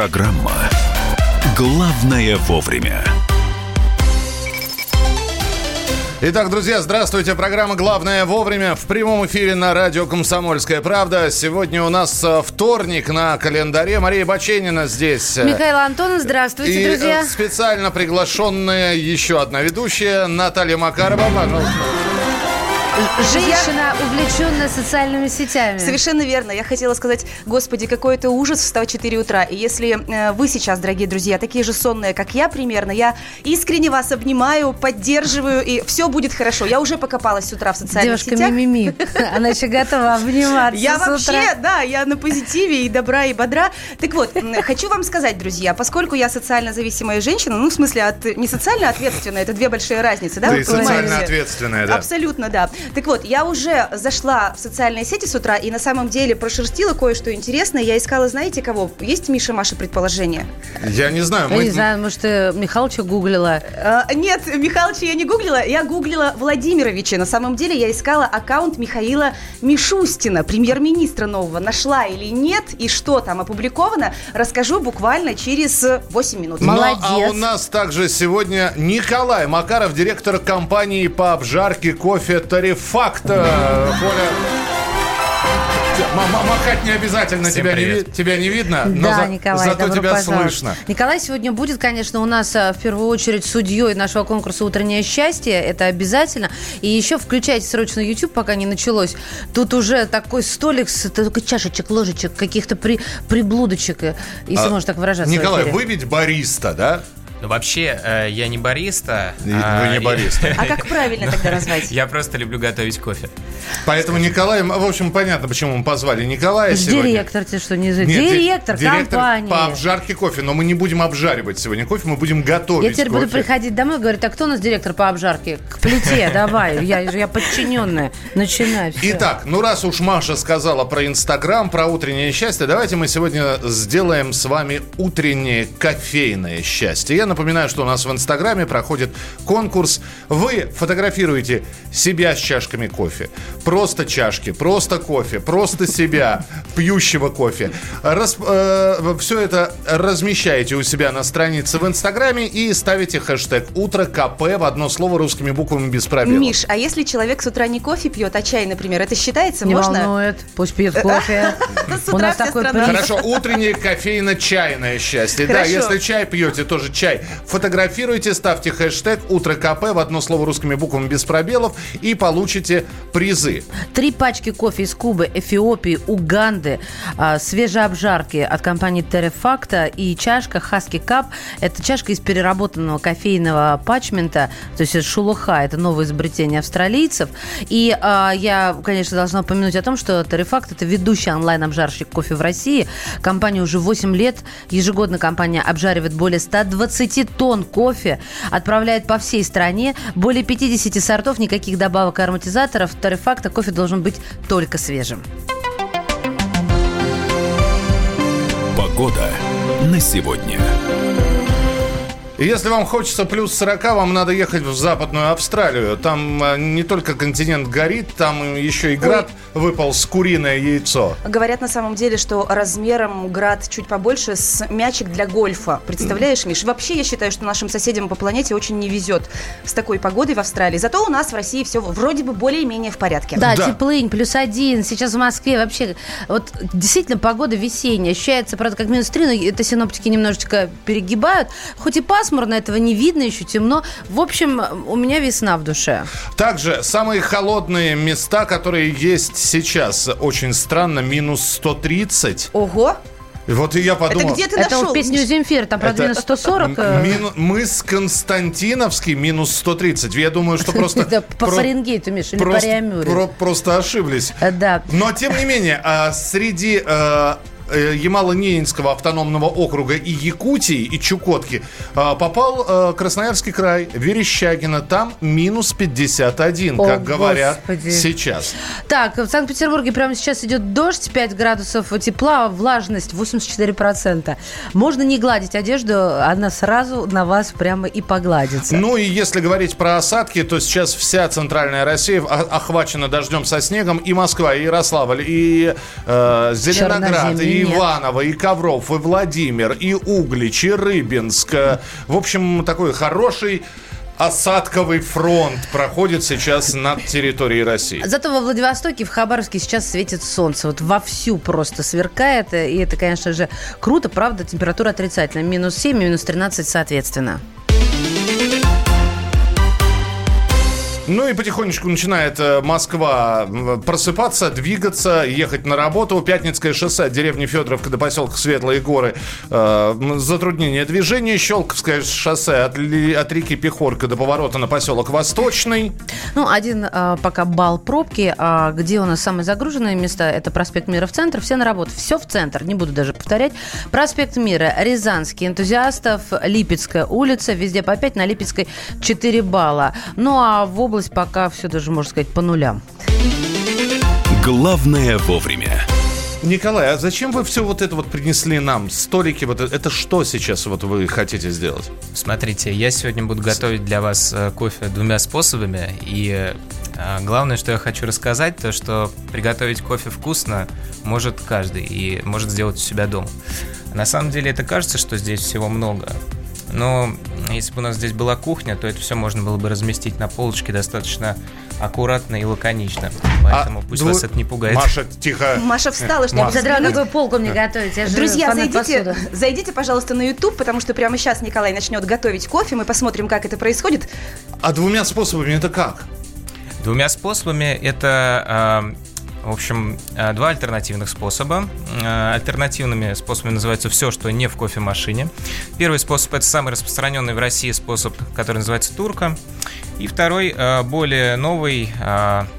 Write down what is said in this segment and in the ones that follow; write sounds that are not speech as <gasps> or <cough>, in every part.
Программа «Главное вовремя». Итак, друзья, здравствуйте. Программа «Главное вовремя» в прямом эфире на радио «Комсомольская правда». Сегодня у нас э, вторник на календаре. Мария Баченина здесь. Михаил Антонов, здравствуйте, И э, друзья. специально приглашенная еще одна ведущая Наталья Макарова. Пожалуйста. Женщина, увлеченная социальными сетями. Совершенно верно. Я хотела сказать, господи, какой это ужас встать в 4 утра. И если э, вы сейчас, дорогие друзья, такие же сонные, как я примерно, я искренне вас обнимаю, поддерживаю, и все будет хорошо. Я уже покопалась с утра в социальных Девушка сетях. Мимими, <laughs> она еще готова обниматься Я с утра. вообще, да, я на позитиве и добра, и бодра. Так вот, хочу вам сказать, друзья, поскольку я социально зависимая женщина, ну, в смысле, от, не социально ответственная, это две большие разницы, да? Ты социально ответственная, да. Абсолютно, да. Так вот, я уже зашла в социальные сети с утра и на самом деле прошерстила кое-что интересное. Я искала, знаете кого? Есть Миша, Маша предположение? Я не знаю. Я мы- не знаю, может, ты Михалыча гуглила. А, нет, Михалыча я не гуглила, я гуглила Владимировича. На самом деле я искала аккаунт Михаила Мишустина, премьер-министра нового. Нашла или нет, и что там опубликовано, расскажу буквально через 8 минут. Ну, а Молодец. у нас также сегодня Николай Макаров, директор компании по обжарке кофе Тарифакт. Э, Коля, махать не обязательно, Всем тебя не, привет. тебя не видно, но да, за- Николай, зато добро тебя пожаловать. слышно. Николай сегодня будет, конечно, у нас а, в первую очередь судьей нашего конкурса «Утреннее счастье». Это обязательно. И еще включайте срочно YouTube, пока не началось. Тут уже такой столик с только чашечек, ложечек, каких-то при, приблудочек, э, если А, можно так выражаться. Николай, вы ведь бариста, да? Ну, вообще, э, я не бариста. И- а, Вы не бариста. А как правильно тогда <laughs> назвать? Я просто люблю готовить кофе. Поэтому Николай, в общем, понятно, почему мы позвали Николая сегодня. Директор, ты что, не Директор, компании. по обжарке кофе, но мы не будем обжаривать сегодня кофе, мы будем готовить Я теперь буду приходить домой и говорить, а кто у нас директор по обжарке? К плите, давай. Я, я подчиненная. Начинай. всё. Итак, ну раз уж Маша сказала про Инстаграм, про утреннее счастье, давайте мы сегодня сделаем с вами утреннее кофейное счастье. Я напоминаю, что у нас в Инстаграме проходит конкурс. Вы фотографируете себя с чашками кофе. Просто чашки, просто кофе, просто себя, пьющего кофе. все это размещаете у себя на странице в Инстаграме и ставите хэштег «Утро КП» в одно слово русскими буквами без пробелов. Миш, а если человек с утра не кофе пьет, а чай, например, это считается? Не Можно? волнует, пусть пьет кофе. <laughs> У нас такой. Хорошо, утреннее кофейно-чайное счастье. Да, если чай пьете, тоже чай. Фотографируйте, ставьте хэштег «Утро КП» в одно слово русскими буквами без пробелов и получите призы. Три пачки кофе из Кубы, Эфиопии, Уганды, а, свежей обжарки от компании Терефакта и чашка Хаски Кап. Это чашка из переработанного кофейного пачмента, то есть шелуха, это новое изобретение австралийцев. И а, я, конечно, должна упомянуть о том, что Терефакт это ведущий онлайн-обжарщик кофе в России. Компания уже 8 лет. Ежегодно компания обжаривает более 120 тонн кофе, отправляет по всей стране более 50 сортов, никаких добавок и ароматизаторов. Терефакта кофе должен быть только свежим. Погода на сегодня. Если вам хочется плюс 40, вам надо ехать в Западную Австралию. Там э, не только континент горит, там еще и град выпал с куриное яйцо. Говорят на самом деле, что размером град чуть побольше с мячик для гольфа. Представляешь, Миш? Вообще я считаю, что нашим соседям по планете очень не везет с такой погодой в Австралии. Зато у нас в России все вроде бы более-менее в порядке. Да, Да. теплынь, плюс один. Сейчас в Москве вообще... Вот действительно погода весенняя. Ощущается, правда, как минус три, но это синоптики немножечко перегибают. Хоть и пасмурно, этого не видно, еще темно. В общем, у меня весна в душе. Также самые холодные места, которые есть сейчас, очень странно, минус 130. Ого! Вот и я подумал... Это где ты это нашел? песню Миш? Земфира, там, правда, Это минус 140. э, Мину- мыс Константиновский минус 130. Я думаю, что <laughs> просто... По про- Фаренгейту, Миш, или по просто, про- ошиблись. Э, Да. Но, тем не менее, а, среди э, э, Ямало-Ненецкого автономного округа и Якутии, и Чукотки а, попал э, Красноярский край, Верещагино. Там минус 51, О, как говорят Господи. сейчас. Так, в Санкт-Петербурге прямо сейчас идет дождь, 5 градусов тепла, влажность 84%. Можно не гладить одежду, она сразу на вас прямо и погладится. Ну и если говорить про осадки, то сейчас вся центральная Россия о- охвачена дождем со снегом. И Москва, и Ярославль, и э, Зеленоград, и и Нет. Иваново, и Ковров, и Владимир, и Углич, и Рыбинск. В общем, такой хороший осадковый фронт проходит сейчас над территорией России. Зато во Владивостоке, в Хабаровске сейчас светит солнце. Вот вовсю просто сверкает. И это, конечно же, круто. Правда, температура отрицательная. Минус 7 и минус 13 соответственно. Ну и потихонечку начинает э, Москва просыпаться, двигаться, ехать на работу. Пятницкое шоссе от деревни Федоровка до поселка Светлые горы. э, затруднение движения. Щелковское шоссе от, от реки Пехорка до поворота на поселок Восточный. Ну, один а, пока балл пробки. А где у нас самые загруженные места? Это проспект Мира в центр. Все на работу. Все в центр. Не буду даже повторять. Проспект Мира, Рязанский, энтузиастов, Липецкая улица. Везде по 5, на Липецкой 4 балла. Ну, а в область пока все даже, можно сказать, по нулям. Главное вовремя. Николай, а зачем вы все вот это вот принесли нам? Столики, вот это, это что сейчас вот вы хотите сделать? Смотрите, я сегодня буду готовить для вас э, кофе двумя способами. И э, главное, что я хочу рассказать, то что приготовить кофе вкусно может каждый и может сделать у себя дома. На самом деле это кажется, что здесь всего много. Но если бы у нас здесь была кухня, то это все можно было бы разместить на полочке достаточно аккуратно и лаконично. Поэтому А пусть дву- вас это не пугает. Маша, тихо. Маша встала, чтобы Маша. Задрала, какой полку мне готовить? Я Друзья, зайдите, зайдите, пожалуйста, на YouTube, потому что прямо сейчас Николай начнет готовить кофе. Мы посмотрим, как это происходит. А двумя способами это как? Двумя способами это, э, в общем, э, два альтернативных способа. Э, Альтернативными способами называется все, что не в кофемашине. Первый способ это самый распространенный в России способ, который называется турка. И второй, э, более новый,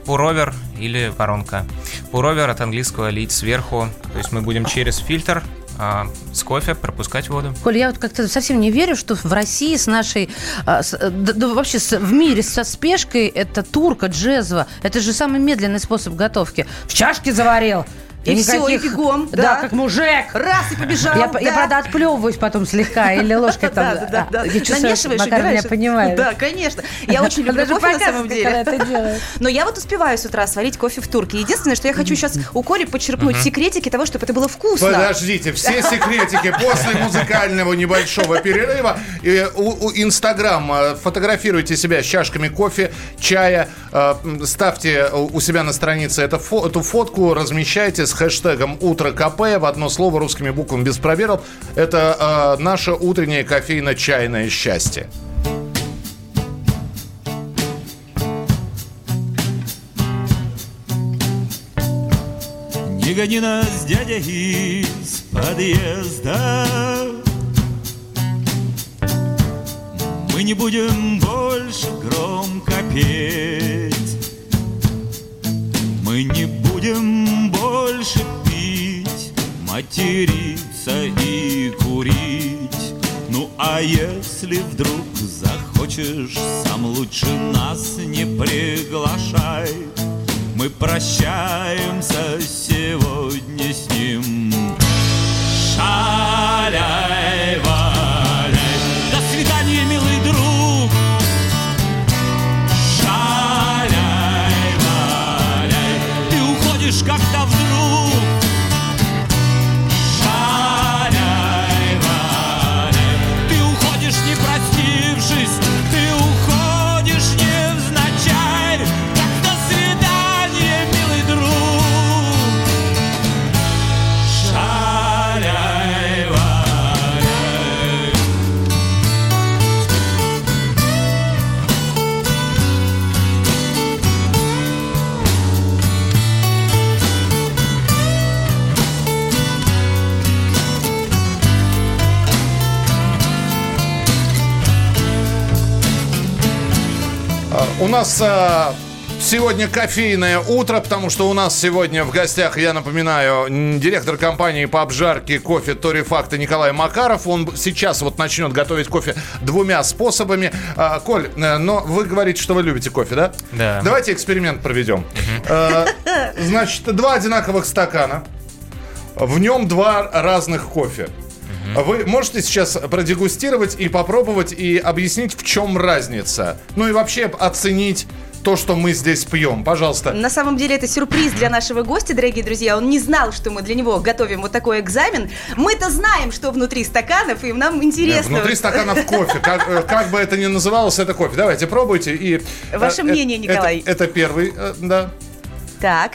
пуровер или воронка. Пуровер от английского лить сверху. То есть мы будем через фильтр э, с кофе пропускать воду. Коль, я вот как-то совсем не верю, что в России с нашей, а, с- да, да вообще с- в мире со спешкой это турка, джезва. Это же самый медленный способ готовки. В чашке заварил. И всё, и бегом, Да, да. как мужик. Раз и побежал. Я, да. я, правда, отплевываюсь потом слегка или ложкой <laughs> там. Да, да, да, да. а, Я чувствую, Намешиваешь, Макар меня понимает. Да, конечно. Я <laughs> очень люблю Даже кофе на самом деле. <laughs> Но я вот успеваю с утра сварить кофе в турке. Единственное, что я хочу сейчас у Коли подчеркнуть секретики того, чтобы это было вкусно. Подождите, все секретики после музыкального небольшого перерыва. И у, у Инстаграм э, фотографируйте себя с чашками кофе, чая, э, ставьте у себя на странице эту фотку, размещайте с хэштегом «Утро КП» в одно слово русскими буквами без пробелов. Это э, наше утреннее кофейно-чайное счастье. Не гони нас, дядя, из подъезда Мы не будем больше громко петь Мы не будем Материться и курить. Ну а если вдруг захочешь Сам лучше нас не приглашай. Мы прощаемся сегодня с У нас а, сегодня кофейное утро, потому что у нас сегодня в гостях, я напоминаю, директор компании по обжарке кофе Тори Факта Николай Макаров. Он сейчас вот начнет готовить кофе двумя способами. А, Коль, э, но вы говорите, что вы любите кофе, да? Да. Давайте эксперимент проведем. Значит, два одинаковых стакана. В нем два разных кофе. Вы можете сейчас продегустировать и попробовать и объяснить, в чем разница. Ну и вообще оценить то, что мы здесь пьем. Пожалуйста. На самом деле это сюрприз для нашего гостя, дорогие друзья. Он не знал, что мы для него готовим вот такой экзамен. Мы-то знаем, что внутри стаканов, и нам интересно. Внутри стаканов кофе. Как, э, как бы это ни называлось, это кофе. Давайте, пробуйте. И, Ваше э, мнение, э, Николай. Это, это первый, э, да. Так,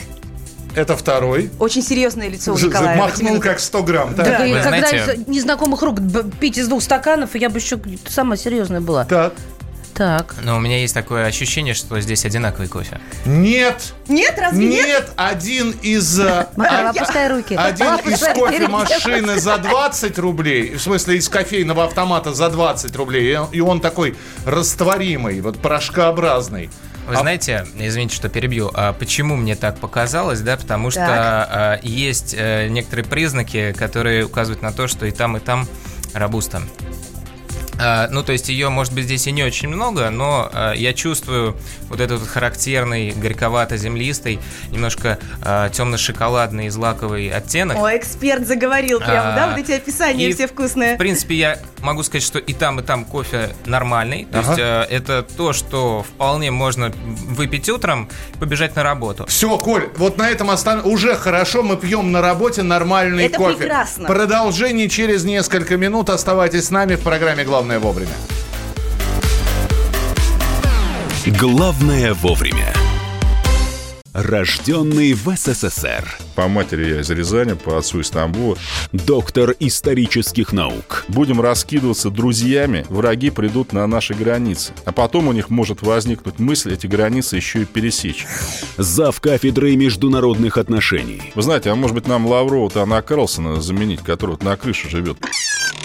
Это второй. очень серьезное лицо у Николая. Махнул как 100 грамм. Да, и Вы когда знаете- из незнакомых рук пить из двух стаканов, я бы еще самая серьезная была. так. Так. Но у меня есть такое ощущение, что здесь одинаковый кофе. Нет. Нет, разве нет? Нет, один из... э, Макар, а- опускай руки. Один из кофемашины за 20 рублей, в смысле из кофейного автомата за 20 рублей, и он такой растворимый, вот порошкообразный. Вы А- знаете, извините, что перебью, а почему мне так показалось, да, потому что Так. а, есть э, некоторые признаки, которые указывают на то, что и там, и там рабуста. А, ну, то есть ее, может быть, здесь и не очень много, но а, я чувствую вот этот вот характерный горьковато-землистый, немножко а, темно-шоколадный злаковый оттенок. О, эксперт заговорил прямо, да? А, Вот эти описания и, все вкусные. В принципе, я могу сказать, что и там, и там кофе нормальный. То Ага. есть э, это то, что вполне можно выпить утром и побежать на работу. Все, Коль, вот на этом остан... уже хорошо, мы пьем на работе нормальный Это кофе. прекрасно. Продолжение через несколько минут. Оставайтесь с нами в программе «Главное вовремя». Главное вовремя. Рожденный в СССР. По матери я из Рязани, по отцу из Тамбова. Доктор исторических наук. Будем раскидываться друзьями, враги придут на наши границы. А потом у них может возникнуть мысль эти границы еще и пересечь. Зав кафедрой международных отношений. Вы знаете, а может быть нам Лаврова-то Анна Карлсона заменить, который вот на крыше живет?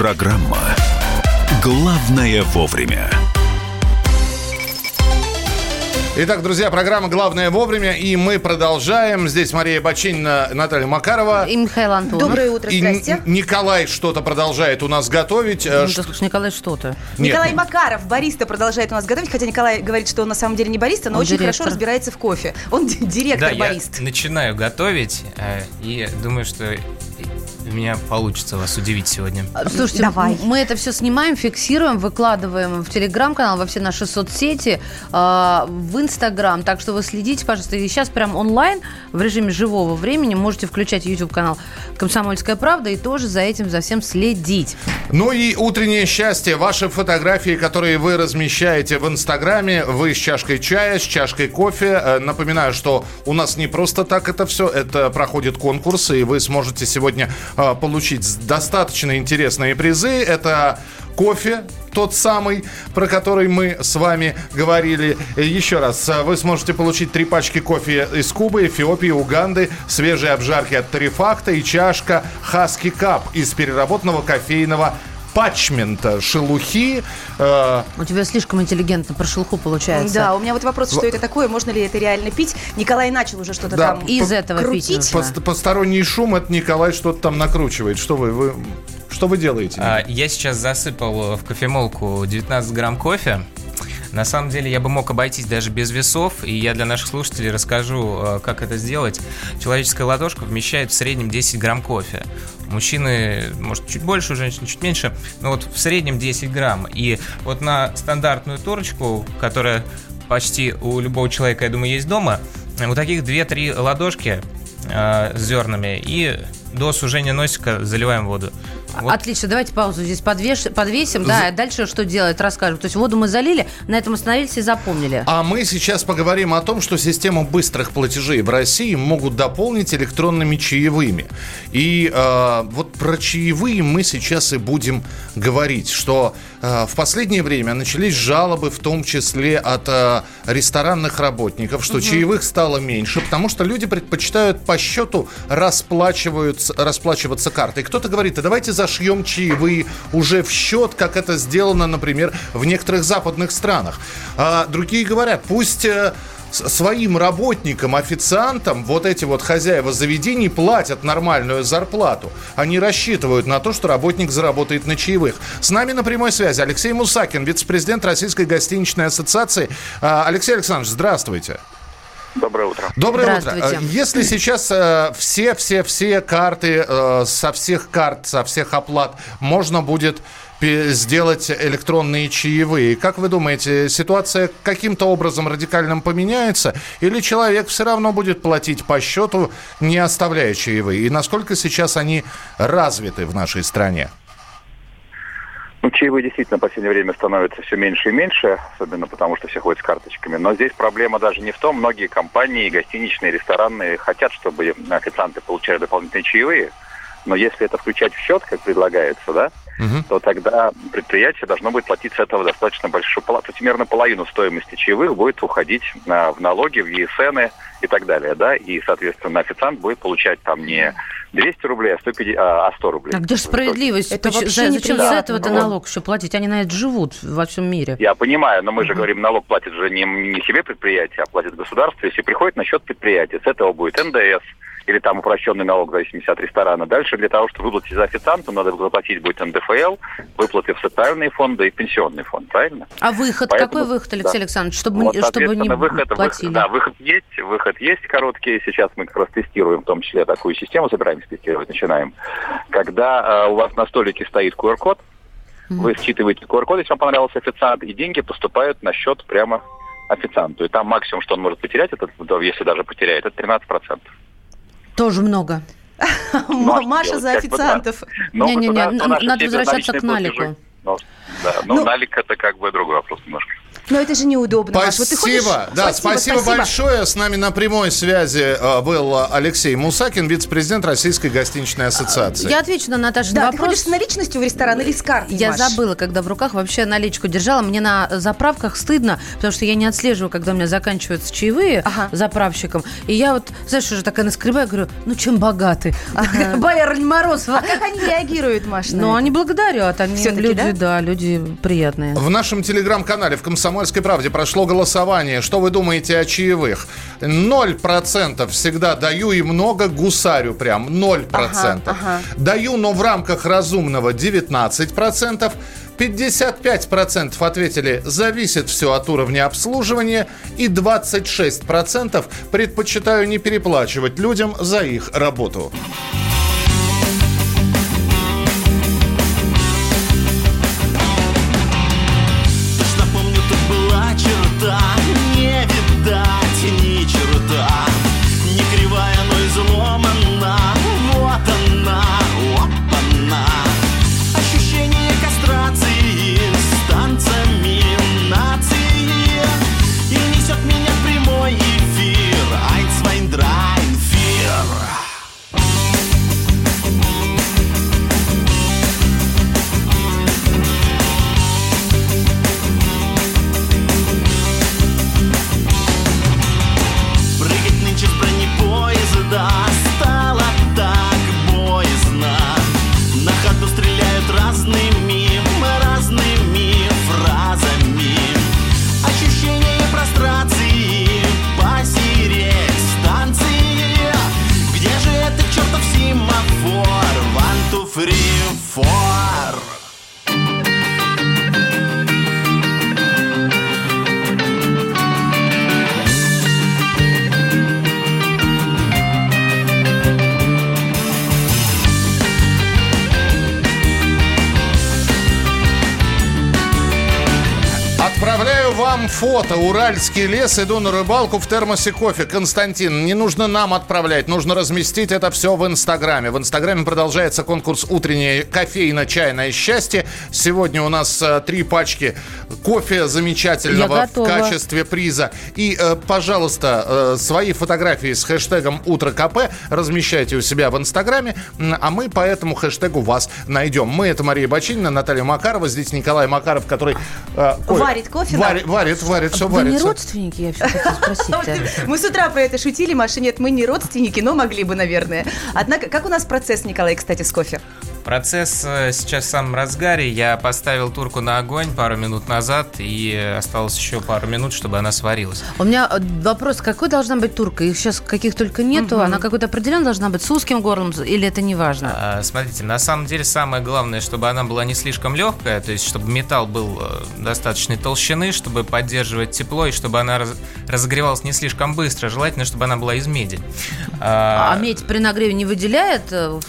Программа «Главное вовремя». Итак, друзья, программа «Главное вовремя», и мы продолжаем. Здесь Мария Бачинина, Наталья Макарова. И Михаил Антонов. Доброе утро, И здрасте. Николай что-то продолжает у нас готовить. Э, Ну, ш- слушай, Николай, что-то. Нет, Николай Макаров, бариста, продолжает у нас готовить, хотя Николай говорит, что он на самом деле не бариста, но Он очень директор. хорошо разбирается в кофе. Он ди- директор да, я барист. начинаю готовить э, и думаю, что у меня получится вас удивить сегодня. А, Слушайте, Давай. мы это все снимаем, фиксируем, выкладываем в телеграм-канал, во все наши соцсети, э, в Инстаграм. Так что вы следите, пожалуйста. И сейчас прям онлайн, в режиме живого времени, можете включать YouTube-канал «Комсомольская правда» и тоже за этим, за всем следить. Ну и утреннее счастье. Ваши фотографии, которые вы размещаете в Инстаграме, вы с чашкой чая, с чашкой кофе. Э, Напоминаю, что у нас не просто так это все. Это проходит конкурс, и вы сможете сегодня получить с- достаточно интересные призы. Это кофе, тот самый, про который мы с вами говорили. Э, Еще раз, э, вы сможете получить три пачки кофе из Кубы, Эфиопии, Уганды, свежие обжарки от Тарифакта и чашка Хаски Кап из переработанного кофейного патчмента, шелухи. Э, У тебя слишком интеллигентно про шелуху получается. Да, у меня вот вопрос, что это такое, можно ли это реально пить? Николай начал уже что-то Да, там Из этого пить крутить. пост- посторонний шум, это Николай что-то там накручивает. Что вы, вы что вы делаете? А, я сейчас засыпал в кофемолку 19 грамм кофе. На самом деле я бы мог обойтись даже без весов, и я для наших слушателей расскажу, э, как это сделать. Человеческая ладошка вмещает в среднем 10 грамм кофе. Мужчины, может, чуть больше, у женщины чуть меньше, но вот в среднем 10 грамм. И вот на стандартную турочку, которая почти у любого человека, я думаю, есть дома, вот таких 2-3 ладошки э, с зернами, и до сужения носика заливаем воду. Вот Отлично, давайте паузу здесь подвеш- подвесим, да, и дальше что делать, расскажем. То есть воду мы залили, на этом остановились и запомнили. А мы сейчас поговорим о том, что систему быстрых платежей в России могут дополнить электронными чаевыми. И э, вот про чаевые мы сейчас и будем говорить, что в последнее время начались жалобы, в том числе от э, ресторанных работников, что чаевых стало меньше, потому что люди предпочитают по счету расплачиваются, расплачиваться картой. Кто-то говорит, а давайте зашьем чаевые уже в счет, как это сделано, например, в некоторых западных странах. А другие говорят, пусть... э, своим работникам, официантам вот эти вот хозяева заведений платят нормальную зарплату. Они рассчитывают на то, что работник заработает на чаевых. С нами на прямой связи Алексей Мусакин, вице-президент Российской гостиничной ассоциации. А, Алексей Александрович, здравствуйте. Доброе утро. Доброе утро. Э, Если сейчас все-все-все карты э, со всех карт, со всех оплат можно будет сделать электронные чаевые, как вы думаете, ситуация каким-то образом радикальным поменяется? Или человек все равно будет платить по счету, не оставляя чаевые? И насколько сейчас они развиты в нашей стране? Ну, чаевые действительно в последнее время становятся все меньше и меньше, особенно потому, что все ходят с карточками. Но здесь проблема даже не в том, многие компании, гостиничные, ресторанные хотят, чтобы официанты получали дополнительные чаевые. Но если это включать в счет, как предлагается, да, то тогда предприятие должно будет платить с этого достаточно большую то есть примерно половину стоимости чаевых будет уходить на, в налоги, в ЕСН и так далее, да, и, соответственно, официант будет получать там не 200 рублей, а 150, а а 100 рублей. А где же справедливость? Это Поч- вообще за- Зачем за этого-то Вот. налог еще платить? Они на это живут во всем мире. Я понимаю, но мы же говорим, налог платит же не, не себе предприятие, а платит государство. Если приходит на счет предприятия, с этого будет НДС или там упрощенный налог в зависимости от ресторана. Дальше для того, чтобы выплатить за официанта, надо заплатить будет НДФЛ, выплаты в социальные фонды и пенсионный фонд, правильно? А выход? Поэтому- Какой выход, Алексей да. Александрович? Чтобы, Вот, чтобы не выход, платили. выход, да, выход есть, выход есть короткий. Сейчас мы как раз тестируем, в том числе такую систему, собираемся тестировать, начинаем. Когда э, у вас на столике стоит QR-код, вы считываете QR-код, если вам понравился официант, и деньги поступают на счет прямо официанту. И там максимум, что он может потерять, это, если даже потеряет, это 13%. Тоже много. <laughs> Маша за официантов. Не-не-не, надо возвращаться к налику. Ну, Ну- налик это как бы другой вопрос немножко. Но это же неудобно. Маш. Вот ты ходишь- Спасибо. Да, спасибо, большое. С нами на прямой связи э, был Алексей Мусакин, вице-президент Российской гостиничной ассоциации. Я отвечу на Наташин Да, ты вопрос. ходишь с наличностью в ресторан или с картой, Я Маш? забыла, когда в руках вообще наличку держала. Мне на заправках стыдно, потому что я не отслеживаю, когда у меня заканчиваются чаевые Ага. заправщикам. И я вот, знаешь, уже такая наскребаю, говорю, ну чем богаты? <laughs> Боярынь Морозова. Как они реагируют, Маш, на Ну, они благодарят. Они люди, да? да, люди приятные. В нашем телеграм-канале в «Комсомольской правде» прошло голосование. Что вы думаете о чаевых? Ноль процентов всегда даю и много гусарю прям. Ноль процентов. ага. Даю, но в рамках разумного 19 процентов. 55% ответили «зависит все от уровня обслуживания» и 26% предпочитаю не переплачивать людям за их работу. Вам фото. Уральский лес. Иду на рыбалку в термосе кофе. Константин, не нужно нам отправлять. Нужно разместить это все в Инстаграме. В Инстаграме продолжается конкурс «Утреннее кофейно-чайное счастье». Сегодня у нас э, три пачки кофе замечательного в качестве приза. И, э, пожалуйста, э, свои фотографии с хэштегом «Утро КП» размещайте у себя в Инстаграме, а мы по этому хэштегу вас найдем. Мы — это Мария Бочинина, Наталья Макарова, здесь Николай Макаров, который... э, ко- Варит кофе Варит, варит, варит, все Вы не варится. родственники, я все хотела спросить. <laughs> Мы с утра про это шутили, Маша. Нет, мы не родственники, но могли бы, наверное. Однако, как у нас процесс, Николай, кстати, с кофе? Процесс э, сейчас в самом разгаре. Я поставил турку на огонь пару минут назад, и осталось еще пару минут, чтобы она сварилась. У меня э, вопрос, какой должна быть турка? Их сейчас каких только нету. Она какой-то определенно должна быть с узким горлом или это не важно? А, Смотрите, на самом деле самое главное, чтобы она была не слишком легкая, то есть чтобы металл был э, достаточной толщины, чтобы поддерживать тепло и чтобы она раз- разогревалась не слишком быстро. Желательно, чтобы она была из меди. А, А, медь при нагреве не выделяет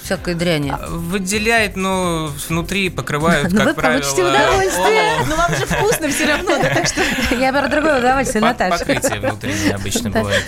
всякой дряни? Выделяет, но внутри покрывают, Ну, <laughs> как вы правило, получите удовольствие. Ну, вам же вкусно все равно, да, так что... <laughs> Я про другое удовольствие, Наташа. Покрытие внутри необычно бывает.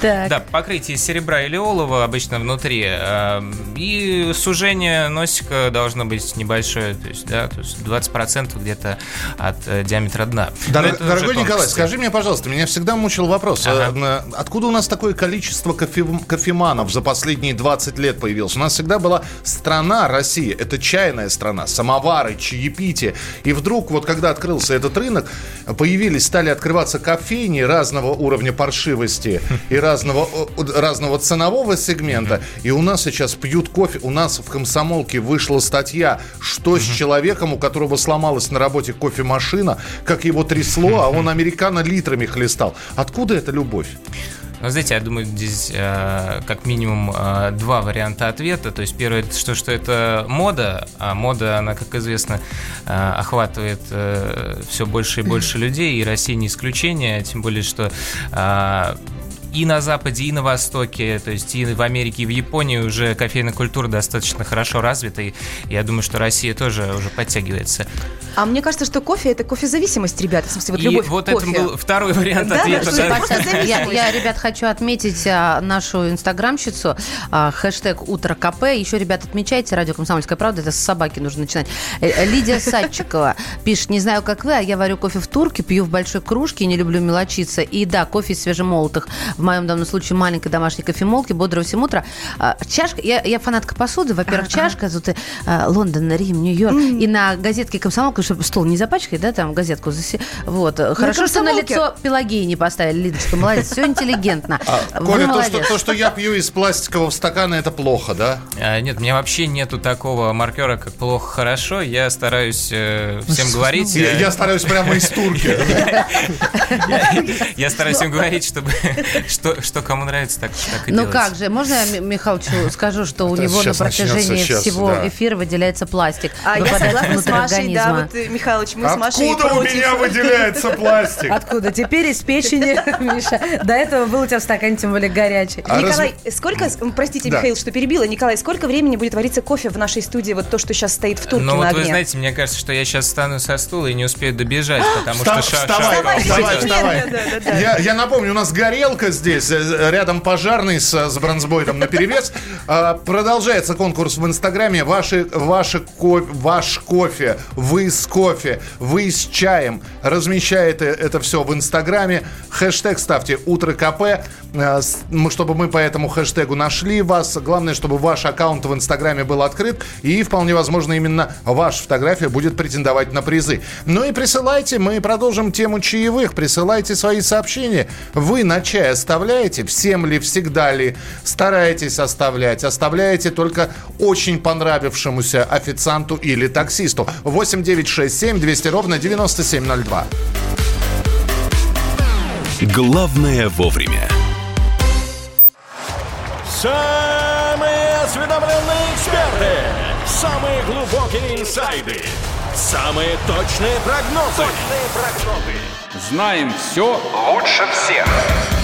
Так. Да, покрытие серебра или олова обычно внутри. э, И сужение носика должно быть небольшое, то есть, да, то есть 20% где-то от э, диаметра дна. Дорогой Николай, скажи мне, пожалуйста, меня всегда мучил вопрос. Э, Откуда у нас такое количество кофе- кофеманов за последние 20 лет появилось? У нас всегда была страна, Россия, это чайная страна, самовары, чаепитие. И вдруг, вот когда открылся этот рынок, появились, стали открываться кофейни разного уровня паршивости <laughs> и разного, разного ценового сегмента. И у нас сейчас пьют кофе. У нас в комсомолке вышла статья, что с человеком, у которого сломалась на работе кофемашина, как его трясло, а он <laughs> американо литрами хлестал. Откуда эта любовь? Ну, знаете, я думаю, здесь э, как минимум э, два варианта ответа. То есть первое, что, что это мода, а мода, она, как известно, э, охватывает все больше и больше <clears throat> людей, и Россия не исключение, тем более, что э, и на Западе, и на Востоке, то есть и в Америке, и в Японии уже кофейная культура достаточно хорошо развита, и я думаю, что Россия тоже уже подтягивается. А мне кажется, что кофе – это кофезависимость, ребята. В смысле, вот и любовь вот к кофе. это был второй вариант Да, да, ответа. да. кофе Я, я, ребят, хочу отметить а, нашу инстаграмщицу, а, хэштег «Утро КП». Еще, ребят, отмечайте, радио «Комсомольская правда», это с собаки нужно начинать. Э, э, Лидия Садчикова пишет, не знаю, как вы, а я варю кофе в турке, пью в большой кружке, не люблю мелочиться. И да, кофе из свежемолотых. В моем данном случае маленькой домашней кофемолки, бодрого 7 утра. А, Чашка, я, я фанатка посуды, во-первых, чашка, тут э, Лондон, Рим, Нью-Йорк. И на газетке «Комсомолка», чтобы стол не запачкать, да, там газетку заси... Вот. Хорошо, что на лицо Пелагеи не поставили, Лидочка, молодец, все интеллигентно. Вы Коля, то что, то, что я пью из пластикового стакана, это плохо, да? А, Нет, у меня вообще нету такого маркера, как плохо хорошо. Я стараюсь э, всем говорить. Я, э, я стараюсь прямо из турки. <laughs> я стараюсь им говорить, чтобы что, что кому нравится, так, так и Ну делать. как же, можно я Ми- Михалычу скажу, что у него на протяжении всего да. эфира выделяется пластик. А я согласна с Машей, да, вот, э, Михалыч, мы с Машей Откуда у меня выделяется пластик? Откуда? Теперь из печени, <laughs> Миша. До этого был у тебя в стакане, тем более горячий. А Николай, сколько, простите. Михаил, что перебила, Николай, сколько времени будет вариться кофе в нашей студии, вот то, что сейчас стоит в турке Ну на вот вы знаете, мне кажется, что я сейчас встану со стула и не успею добежать, <gasps> потому что Вставай, шаг вставай, вставай. Я, я напомню, у нас горелка здесь, э, рядом пожарный с, с бронзбойтом на перевес. Продолжается конкурс в Инстаграме. Ваши, ваши ко- ваш кофе, вы с кофе, вы с чаем. Размещаете это все в Инстаграме. Хэштег ставьте «Утро КП», э, чтобы мы по этому хэштегу нашли вас. Главное, чтобы ваш аккаунт в Инстаграме был открыт. И вполне возможно, именно ваша фотография будет претендовать на призы. Ну и присылайте, мы продолжим тему чаевых. Присылайте свои сообщения. Вы на чай оставляете? Всем ли, всегда ли? Стараетесь оставлять? Оставляете только очень понравившемуся официанту или таксисту. 8 9 6 7 200 ровно 9702. Главное вовремя. Самые осведомленные эксперты. Самые глубокие инсайды. Самые точные прогнозы. Знаем все лучше всех.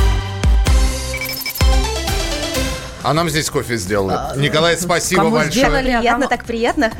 А нам здесь кофе сделали. Николай, спасибо Кому большое. сделали? а Приятно, кому- так приятно.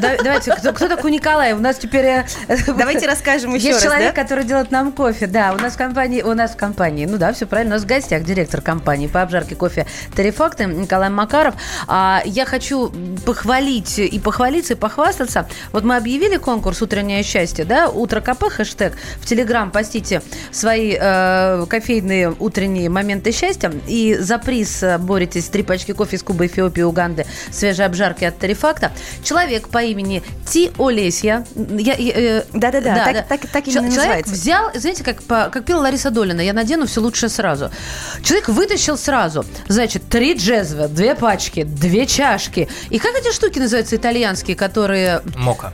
Да- Давайте, кто, кто такой Николай? У нас теперь... э, Давайте расскажем еще Есть раз, человек, да? который делает нам кофе. Да, у нас в компании, у нас в компании, ну да, все правильно, у нас в гостях директор компании по обжарке кофе Терефакты Николай Макаров. А, я хочу похвалить и похвалиться, и похвастаться. Вот мы объявили конкурс «Утреннее счастье», да, «Утро КП», хэштег. В Телеграм постите свои э, кофейные утренние моменты счастья. И за приз э, боретесь три пачки кофе из Кубы, Эфиопии, Уганды, свежей обжарки от Терефакта. Человек по имени Ти Олесья. Э, Да-да-да, так- так- так именно Человек называется. взял, знаете, как, по- как пела Лариса Долина, я надену все лучше сразу. Человек вытащил сразу, значит, три джезвы, две пачки, две чашки. И как эти штуки называются итальянские, которые Мока.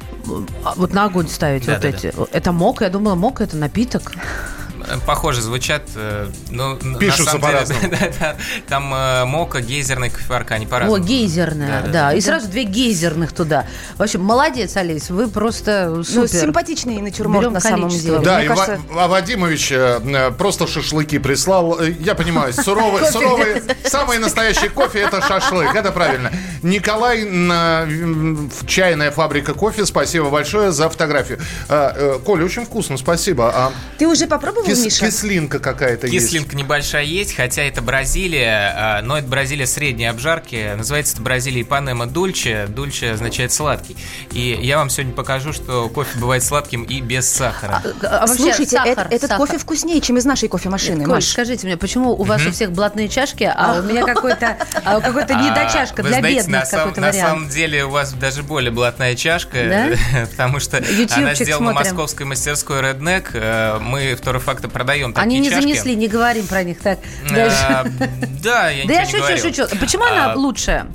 а, вот на огонь ставить вот Да-да-да. эти? Это мока, я думала, мока это напиток. Похоже звучат, э, но на Пишутся самом деле, по-разному. <laughs> да, да, там э, мока, гейзерный кофеварка, они О, по-разному. гейзерная, Да-да-да. да. И сразу две гейзерных туда. В общем, молодец, Олесь, вы просто Ну, супер. симпатичный натюрморт Берем на самом деле. Да, Мне и кажется, Ва- а Вадимович э, э, просто шашлыки прислал. Э, Я понимаю, суровый, суровый, самый настоящий кофе это шашлык, это правильно. Николай, чайная фабрика кофе, спасибо большое за фотографию. Коля, очень вкусно, спасибо. А Ты уже попробовал, кис- Миша? кислинка какая-то есть. Кислинка небольшая есть, хотя это Бразилия, а, но это Бразилия средней обжарки. Называется это Бразилия Ипанема Дульче. Дульче означает сладкий. И я вам сегодня покажу, что кофе бывает сладким и без сахара. А вообще, Слушайте, сахар, э- этот сахар. кофе вкуснее, чем из нашей кофемашины, Коль, Маш. скажите мне, почему у вас у всех блатные чашки, а у меня <laughs> какой-то а, какой-то А, недочашка для знаете, бедных на, сам- какой-то на вариант? самом деле у вас даже более блатная чашка, Да? <laughs> потому что она сделана смотрим. московской мастерской Redneck. Э, Мы второй факта продаем такие Они не чашки. занесли, не говорим про них так. А. Да, я Да я шучу, не говорю. шучу. Почему она А, лучшая?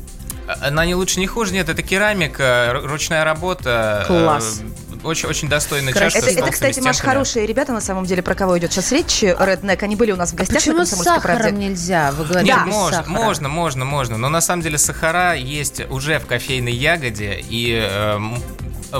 Она не лучше, не хуже, нет, это керамика, ру- ручная работа. Класс. э, Очень, очень достойная Красиво. чашка Это, с это, кстати, Маш, хорошие ребята, на самом деле, про кого идет сейчас речь. Redneck, они были у нас в гостях на Почему с «Комсомольской сахаром правде». нельзя? Вы говорите, Нет, без можно, сахара. можно, можно, можно. Но на самом деле сахара есть уже в кофейной ягоде, и эм,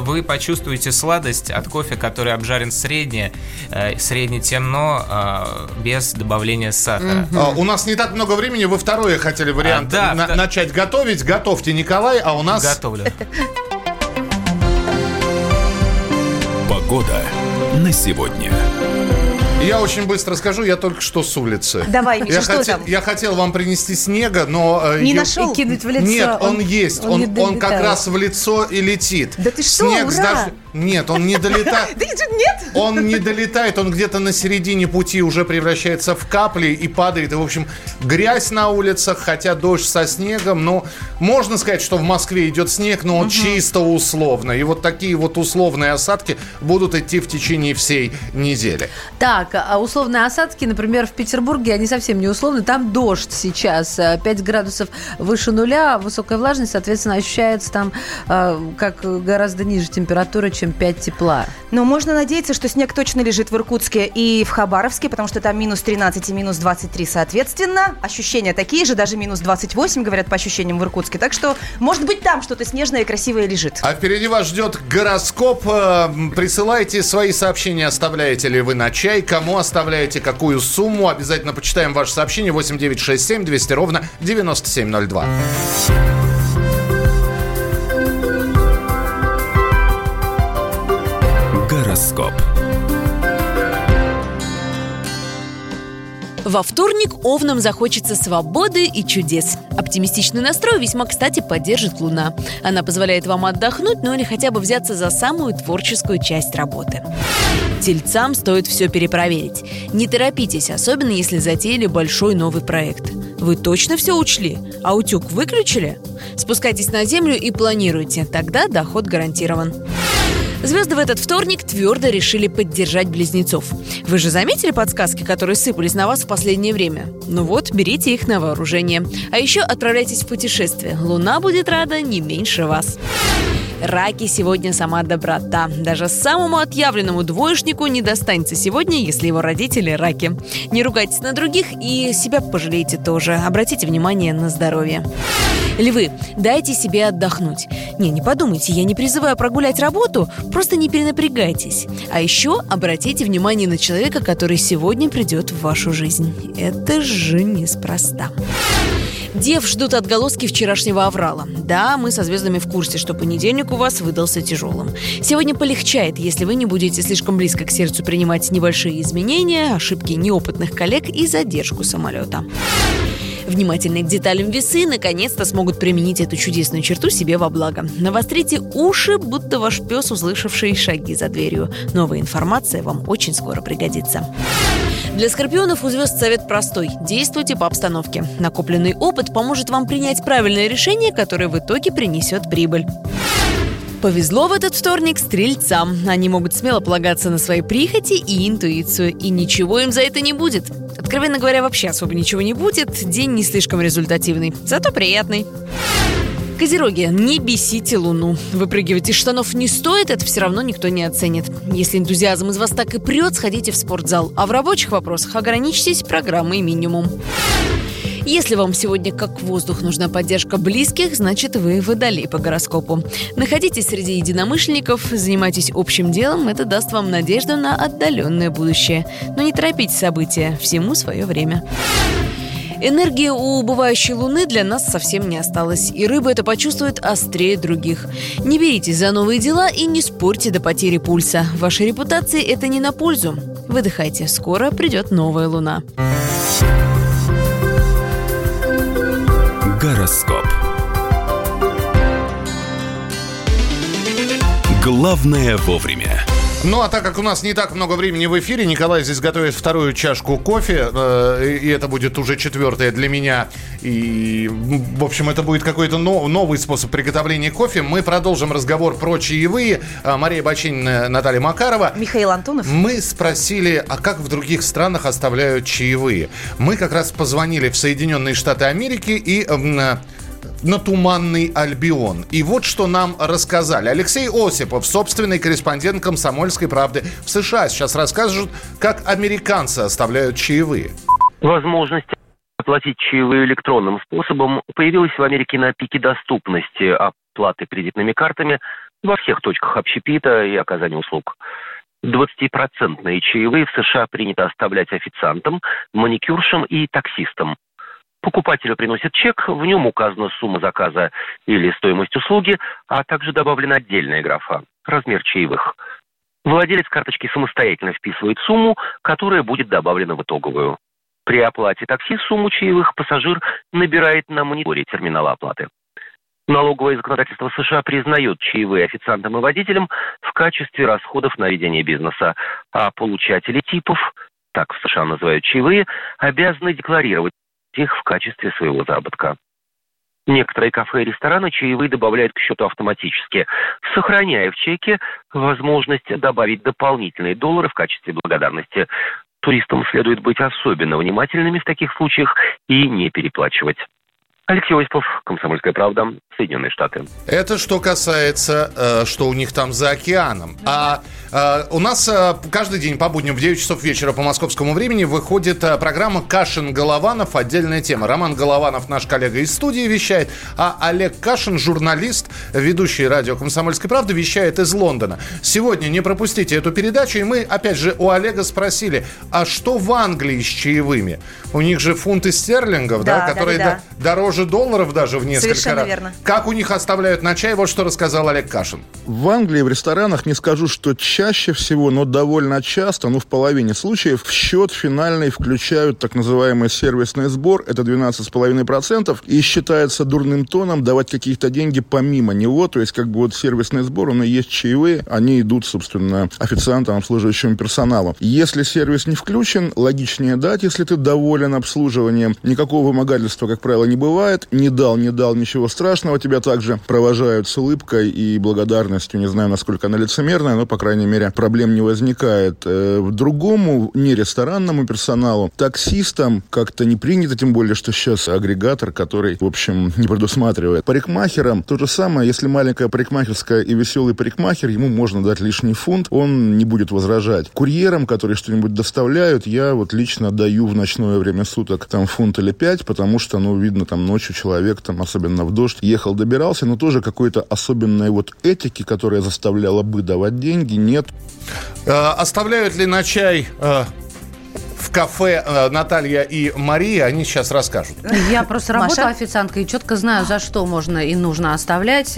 вы почувствуете сладость от кофе, который обжарен средне, э, средне темно, э, без добавления сахара. А, У нас не так много времени, вы второе хотели вариант А, да, на- вто- начать готовить. Готовьте, Николай, а у нас... Готовлю. Погода на сегодня. Я очень быстро скажу, я только что с улицы. Давай, Миша, я что хотел, там? я хотел вам принести снега, но... э, Не ю- нашел? И кинуть в лицо. Нет, он, есть. он Он, он, как раз в лицо и летит. Да ты что, Снег с ура! Нет, он не долетает. <laughs> Нет! Он не долетает, он где-то на середине пути уже превращается в капли и падает. И, в общем, грязь на улицах, хотя дождь со снегом. Но можно сказать, что в Москве идет снег, но он чисто условно. И вот такие вот условные осадки будут идти в течение всей недели. Так, а условные осадки, например, в Петербурге, они совсем не условны. Там дождь сейчас, э, 5 градусов выше нуля, высокая влажность, соответственно, ощущается там э, как гораздо ниже температура, чем 5 тепла. Но можно надеяться, что снег точно лежит в Иркутске и в Хабаровске, потому что там минус 13 и минус 23 соответственно. Ощущения такие же, даже минус 28, говорят по ощущениям в Иркутске. Так что, может быть, там что-то снежное и красивое лежит. А впереди вас ждет гороскоп. Э, Присылайте свои сообщения, оставляете ли вы на чай, кому оставляете какую сумму. Обязательно почитаем ваше сообщение 8967 200 ровно 9702. Гороскоп. Во вторник овнам захочется свободы и чудес. Оптимистичный настрой весьма кстати поддержит Луна. Она позволяет вам отдохнуть, ну или хотя бы взяться за самую творческую часть работы. Тельцам стоит все перепроверить. Не торопитесь, особенно если затеяли большой новый проект. Вы точно все учли? А утюг выключили? Спускайтесь на землю и планируйте, тогда доход гарантирован. Звезды в этот вторник твердо решили поддержать близнецов. Вы же заметили подсказки, которые сыпались на вас в последнее время? Ну вот, берите их на вооружение. А еще отправляйтесь в путешествие. Луна будет рада не меньше вас. Раки сегодня сама доброта. Даже самому отъявленному двоечнику не достанется сегодня, если его родители раки. Не ругайтесь на других и себя пожалейте тоже. Обратите внимание на здоровье. Львы, дайте себе отдохнуть. Не, не подумайте, я не призываю прогулять работу, просто не перенапрягайтесь. А еще обратите внимание на человека, который сегодня придет в вашу жизнь. Это же неспроста. Дев ждут отголоски вчерашнего аврала. Да, мы со звездами в курсе, что понедельник у вас выдался тяжелым. Сегодня полегчает, если вы не будете слишком близко к сердцу принимать небольшие изменения, ошибки неопытных коллег и задержку самолета. Внимательные к деталям весы наконец-то смогут применить эту чудесную черту себе во благо. Навострите уши, будто ваш пес, услышавший шаги за дверью. Новая информация вам очень скоро пригодится. Для скорпионов у звезд совет простой. Действуйте по обстановке. Накопленный опыт поможет вам принять правильное решение, которое в итоге принесет прибыль. Повезло в этот вторник стрельцам. Они могут смело полагаться на свои прихоти и интуицию, и ничего им за это не будет. Откровенно говоря, вообще особо ничего не будет, день не слишком результативный, зато приятный. Козероги, не бесите Луну. Выпрыгивать из штанов не стоит, это все равно никто не оценит. Если энтузиазм из вас так и прет, сходите в спортзал. А в рабочих вопросах ограничьтесь программой минимум. Если вам сегодня как воздух нужна поддержка близких, значит вы водолей по гороскопу. Находитесь среди единомышленников, занимайтесь общим делом, это даст вам надежду на отдаленное будущее. Но не торопите события, всему свое время. Энергии у убывающей Луны для нас совсем не осталось, и рыбы это почувствуют острее других. Не беритесь за новые дела и не спорьте до потери пульса. Вашей репутации это не на пользу. Выдыхайте, скоро придет новая Луна. Гороскоп. Главное вовремя. Ну, а так как у нас не так много времени в эфире, Николай здесь готовит вторую чашку кофе, э, и это будет уже четвертая для меня. И, в общем, это будет какой-то нов, новый способ приготовления кофе. Мы продолжим разговор про чаевые. А, Мария Бачинина, Наталья Макарова. Михаил Антонов. Мы спросили, а как в других странах оставляют чаевые? Мы как раз позвонили в Соединенные Штаты Америки и... м, на Туманный Альбион. И вот что нам рассказали. Алексей Осипов, собственный корреспондент «Комсомольской правды» в США, сейчас расскажут, как американцы оставляют чаевые. Возможность оплатить чаевые электронным способом появилась в Америке на пике доступности оплаты кредитными картами во всех точках общепита и оказания услуг. 20-процентные чаевые в США принято оставлять официантам, маникюршам и таксистам. Покупателю приносит чек, в нем указана сумма заказа или стоимость услуги, а также добавлена отдельная графа – размер чаевых. Владелец карточки самостоятельно вписывает сумму, которая будет добавлена в итоговую. При оплате такси сумму чаевых пассажир набирает на мониторе терминала оплаты. Налоговое законодательство США признает чаевые официантам и водителям в качестве расходов на ведение бизнеса, а получатели типов, так в США называют чаевые, обязаны декларировать их в качестве своего заработка. Некоторые кафе и рестораны чаевые добавляют к счету автоматически, сохраняя в чеке возможность добавить дополнительные доллары в качестве благодарности. Туристам следует быть особенно внимательными в таких случаях и не переплачивать. Алексей Осипов, «Комсомольская правда», Соединенные Штаты. Это что касается, э, что у них там за океаном. А э, у нас э, каждый день по будням в 9 часов вечера по московскому времени выходит программа «Кашин Голованов». Отдельная тема. Роман Голованов, наш коллега из студии, вещает, а Олег Кашин, журналист, ведущий радио «Комсомольской правды», вещает из Лондона. Сегодня не пропустите эту передачу, и мы, опять же, у Олега спросили, а что в Англии с чаевыми? У них же фунты стерлингов, да, Да, да, которые да. до- дороже долларов даже в несколько Совершенно раз. верно. Как у них оставляют на чай, вот что рассказал Олег Кашин. В Англии в ресторанах не скажу, что чаще всего, но довольно часто, ну, в половине случаев, в счет финальный включают так называемый сервисный сбор, это 12,5%, и считается дурным тоном давать какие-то деньги помимо него, то есть как бы вот сервисный сбор, он и есть чаевые, они идут, собственно, официантам, обслуживающему персоналу. Если сервис не включен, логичнее дать, если ты доволен обслуживанием. Никакого вымогательства, как правило, не бывает. Не дал, не дал, ничего страшного. Тебя также провожают с улыбкой и благодарностью. Не знаю, насколько она лицемерная, но, по крайней мере, проблем не возникает. Э, в другому, не ресторанному персоналу, таксистам как-то не принято, тем более, что сейчас агрегатор, который, в общем, не предусматривает. Парикмахерам то же самое. Если маленькая парикмахерская и веселый парикмахер, ему можно дать лишний фунт, он не будет возражать. Курьерам, которые что-нибудь доставляют, я вот лично даю в ночное время суток там фунт или пять, потому что, ну, видно, там ночью человек, там, особенно в дождь, ехал, добирался, но тоже какой-то особенной вот этики, которая заставляла бы давать деньги, нет. Э, оставляют ли на чай э, в кафе э, Наталья и Мария, они сейчас расскажут. Я просто работаю официанткой и четко знаю, за что можно и нужно оставлять.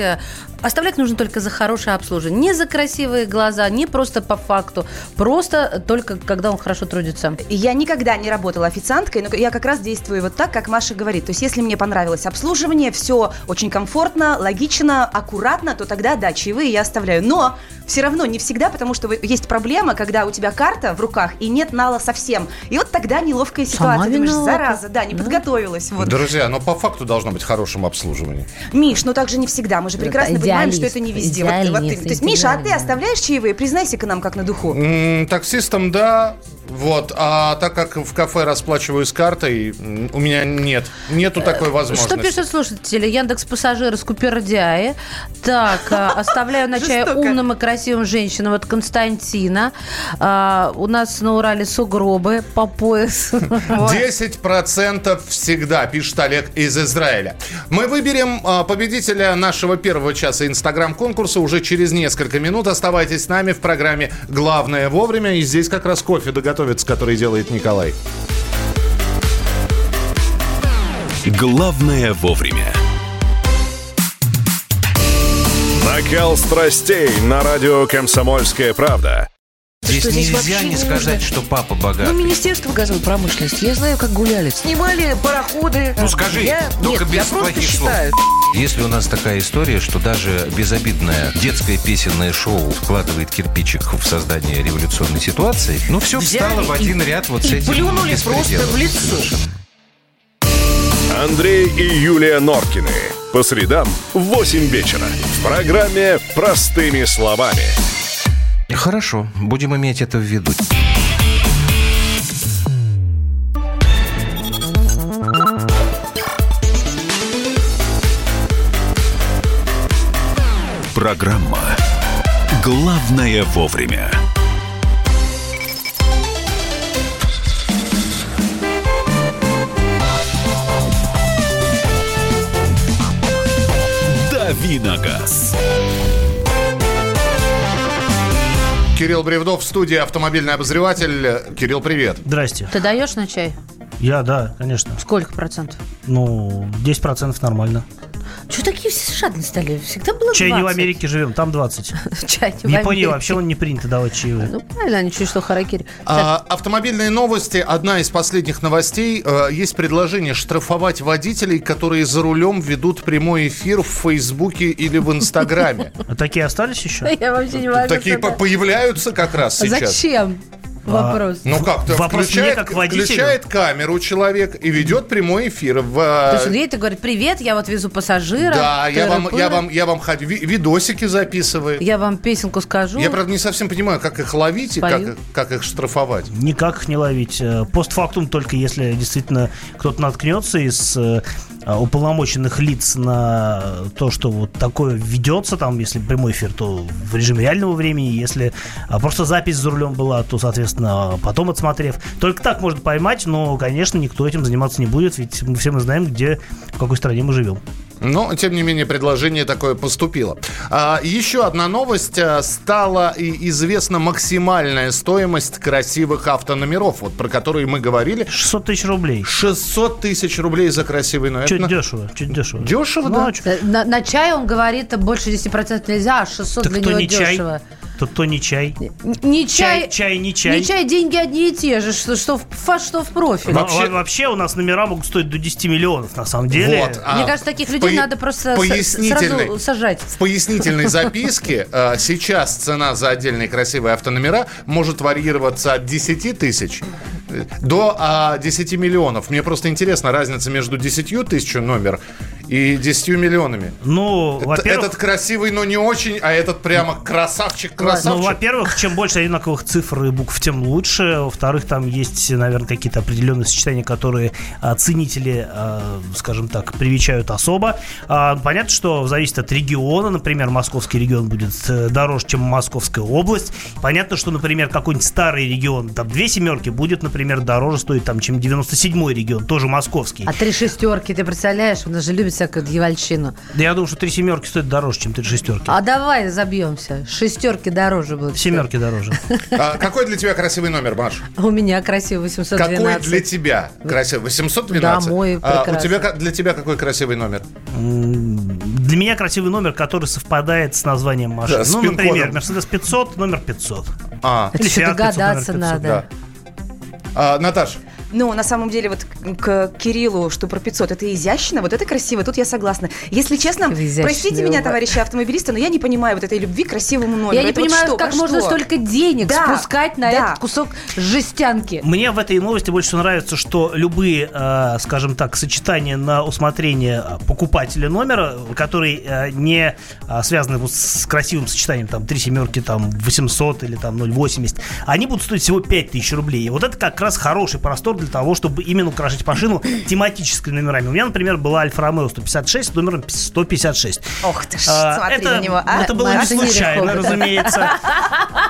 Оставлять нужно только за хорошее обслуживание. Не за красивые глаза, не просто по факту. Просто только когда он хорошо трудится. Я никогда не работала официанткой, но я как раз действую вот так, как Маша говорит. То есть если мне понравилось обслуживание, все очень комфортно, логично, аккуратно, то тогда, да, чаевые я оставляю. Но все равно не всегда, потому что есть проблема, когда у тебя карта в руках и нет нала совсем. И вот тогда неловкая ситуация. Сама Думаешь, зараза, да, не да. подготовилась. Вот. Друзья, но по факту должно быть хорошим обслуживанием. Миш, ну так же не всегда. Мы же прекрасно понимаем, что это не везде. Вот, вот, ты, то есть, Миша, а ты оставляешь чаевые? Признайся-ка нам как на духу. М-м, таксистам, да. Вот, а так как в кафе расплачиваюсь картой, у меня нет, нету такой возможности. Что пишут слушатели? Яндекс пассажиры скупердяи. Так, а, <laughs> оставляю на чай умным и красивым женщинам от Константина. А, у нас на Урале сугробы по пояс. <laughs> 10% всегда, пишет Олег из Израиля. Мы выберем а, победителя нашего первого часа инстаграм-конкурса уже через несколько минут. Оставайтесь с нами в программе «Главное вовремя». И здесь как раз кофе доготовится который делает Николай. Главное вовремя. Накал страстей на радио «Комсомольская правда». Здесь что, здесь нельзя не сказать, что папа богатый. Ну, Министерство газовой промышленности. Я знаю, как гуляли. Снимали пароходы. Ну, скажи, я... только Нет, без я плохих считаю. слов. Если у нас такая история, что даже безобидное детское песенное шоу вкладывает кирпичик в создание революционной ситуации, ну, все Взяли встало в один и, ряд вот и с этим плюнули просто в лицо. Совершенно. Андрей и Юлия Норкины. По средам в 8 вечера. В программе «Простыми словами». Хорошо, будем иметь это в виду. Программа «Главное вовремя». Давиногаз. Кирилл Бревдов в студии, автомобильный обозреватель. Кирилл, привет. Здрасте. Ты даешь на чай? Я, да, конечно. Сколько процентов? Ну, 10 процентов нормально. Что такие все жадные стали? Всегда было 20. Чай не в Америке живем, там 20. <laughs> Чай не в, Японии вообще он не принято давать чаевые. Ну, правильно, они чуть что харакири. А, автомобильные новости. Одна из последних новостей. А, есть предложение штрафовать водителей, которые за рулем ведут прямой эфир в Фейсбуке или в Инстаграме. <laughs> А такие остались еще? <laughs> Я вообще не. Такие появляются как раз сейчас. Зачем? Вопрос. Ну как-то Вопрос включает, как включает камеру человек и ведет прямой эфир. В... То есть он едет и говорит, привет, я вот везу пассажира. Да, я вам, я вам, я вам ходю, видосики записываю. Я вам песенку скажу. Я, правда, не совсем понимаю, как их ловить и как, как их штрафовать. Никак их не ловить. Э, постфактум только если действительно кто-то наткнется из э, уполномоченных лиц на то, что вот такое ведется, там, если прямой эфир, то в режиме реального времени, если а, просто запись за рулем была, то, соответственно, потом отсмотрев. Только так можно поймать, но, конечно, никто этим заниматься не будет, ведь все мы знаем, где, в какой стране мы живем. Но, тем не менее, предложение такое поступило. А, еще одна новость. А, стала известна максимальная стоимость красивых автономеров, вот про которые мы говорили. 600 тысяч рублей. 600 тысяч рублей за красивый номер. Чуть дешево, чуть дешево. Дешево, ну, да? На, на чай, он говорит, больше 10% нельзя, а 600 так для него не дешево. Чай? То, то не чай. Не чай, Чай, чай, не чай. Не чай, деньги одни и те же, что, что в что в профиль. Но во- вообще... у нас номера могут стоить до 10 миллионов, на самом деле. Вот, а Мне кажется, таких людей по- надо просто пояснительной- сразу сажать. В пояснительной записке <laughs> э, сейчас цена за отдельные красивые автономера может варьироваться от 10 тысяч э, до а, 10 миллионов. Мне просто интересна разница между 10 тысяч номер и 10 миллионами. Ну, во-первых... Этот красивый, но не очень, а этот прямо красавчик, красавчик. Ну, во-первых, чем больше одинаковых цифр и букв, тем лучше. Во-вторых, там есть, наверное, какие-то определенные сочетания, которые а, ценители, а, скажем так, привечают особо. А, понятно, что зависит от региона. Например, московский регион будет э, дороже, чем Московская область. Понятно, что, например, какой-нибудь старый регион, там, две семерки, будет, например, дороже стоить, там, чем 97-й регион, тоже московский. А три шестерки, ты представляешь? Он же любит всякую дьявольщину. Да я думаю, что три семерки стоят дороже, чем три шестерки. А давай забьемся. Шестерки дороже будут. Семерки дороже. А какой для тебя красивый номер, Маш? У меня красивый 812. Какой для тебя красивый? 812? Да, мой А у прекрасный. тебя, для тебя какой красивый номер? Для меня красивый номер, который совпадает с названием машины. Да, ну, например, Mercedes 500, номер 500. А. Это Или что, Fiat 500, догадаться номер 500. надо. А, Наташа, Ну, на самом деле, вот к- Кириллу, что про 500, это изящно, вот это красиво, тут я согласна. Если честно, простите меня, товарищи автомобилисты, но я не понимаю вот этой любви к красивому номеру. Я не Это вот понимаю, что, как можно что? столько денег Да, спускать на да. этот кусок жестянки. Мне в этой новости больше всего нравится, что любые, э, скажем так, сочетания на усмотрение покупателя номера, которые э, не э, связаны вот с красивым сочетанием, там, три семерки, там, 800 или там 0,80, они будут стоить всего 5000 рублей. И вот это как раз хороший простор для того, чтобы именно украшать машину тематическими номерами. У меня, например, была Альфа Ромео 156 с номером 156. Ох ты ж, А, смотри это, на него. а. это было не случайно, разумеется.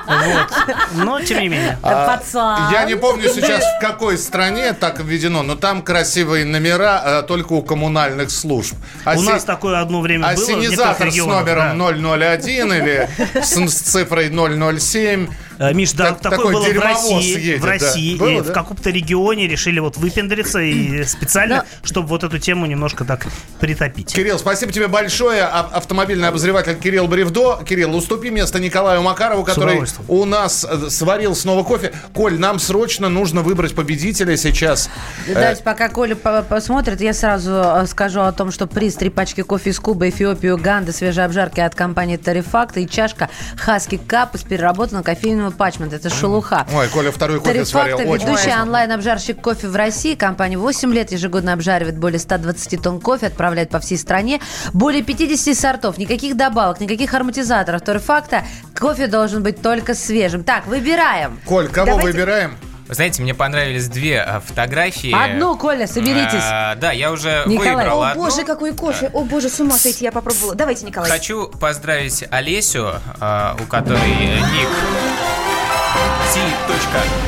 Вот. Но, тем не менее. а, Пацан. я не помню сейчас, в какой стране так введено, но там красивые номера э, только у коммунальных служб. У Аси- нас такое одно время было в некоторых Ассенизатор с номером да. 001 или с, с цифрой 007. Э, Миш, да, Так- такое такой было в России, едет, в да. России, Было, и да? в каком-то регионе решили вот выпендриться и <clears throat> специально, чтобы вот эту тему немножко так притопить. Кирилл, спасибо тебе большое. А- Автомобильный обозреватель Кирилл Бревдо. Кирилл, уступи место Николаю Макарову, который у нас э, сварил снова кофе. Коль, нам срочно нужно выбрать победителя сейчас. Э, Давайте, пока Коля по- посмотрит, я сразу скажу о том, что приз три пачки кофе из Кубы, Эфиопии, Уганды, свежей обжарки от компании Тарифакта и чашка Хаски Кап из переработанного кофейного пачмента. Это шелуха. Ой, Коля второй кофе сварил. Тарифакта, Очень ведущий онлайн-обжарщик кофе в России. Компания 8 лет ежегодно обжаривает более 120 тонн кофе, отправляет по всей стране. Более 50 сортов, никаких добавок, никаких ароматизаторов. Тарифакта, кофе должен быть только свежим. Так, выбираем. Коль, кого Давайте- выбираем? Вы знаете, мне понравились две а, фотографии. Одну, Коля, соберитесь. А, да, я уже Николай. выбрал О, одну. боже, какой кофе. О, боже, с ума сойти, я попробовала. Давайте, Николай. Хочу поздравить Олесю, а, у которой ник Ти.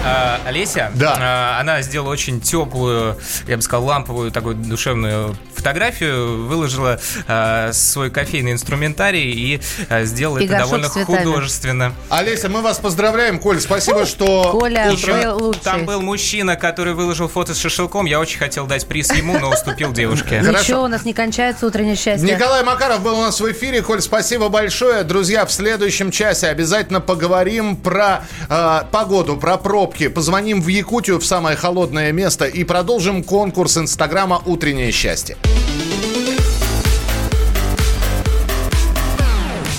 а, Олеся. Да. А, Она сделала очень теплую, я бы сказал, ламповую такую душевную фотографию, выложила а, свой кофейный инструментарий и а, сделала И это довольно цветами. художественно. Олеся, мы вас поздравляем. Коль, спасибо, что... Коля, Еще лучший. там был мужчина, который выложил фото с шашлыком. Я очень хотел дать приз ему, но уступил девушке. Ничего, у нас не кончается утреннее счастье. Николай Макаров был у нас в эфире. Коль, спасибо большое. Друзья, в следующем часе обязательно поговорим про э, погоду, про пробки. Позвоним в Якутию, в самое холодное место, и продолжим конкурс Инстаграма «Утреннее счастье».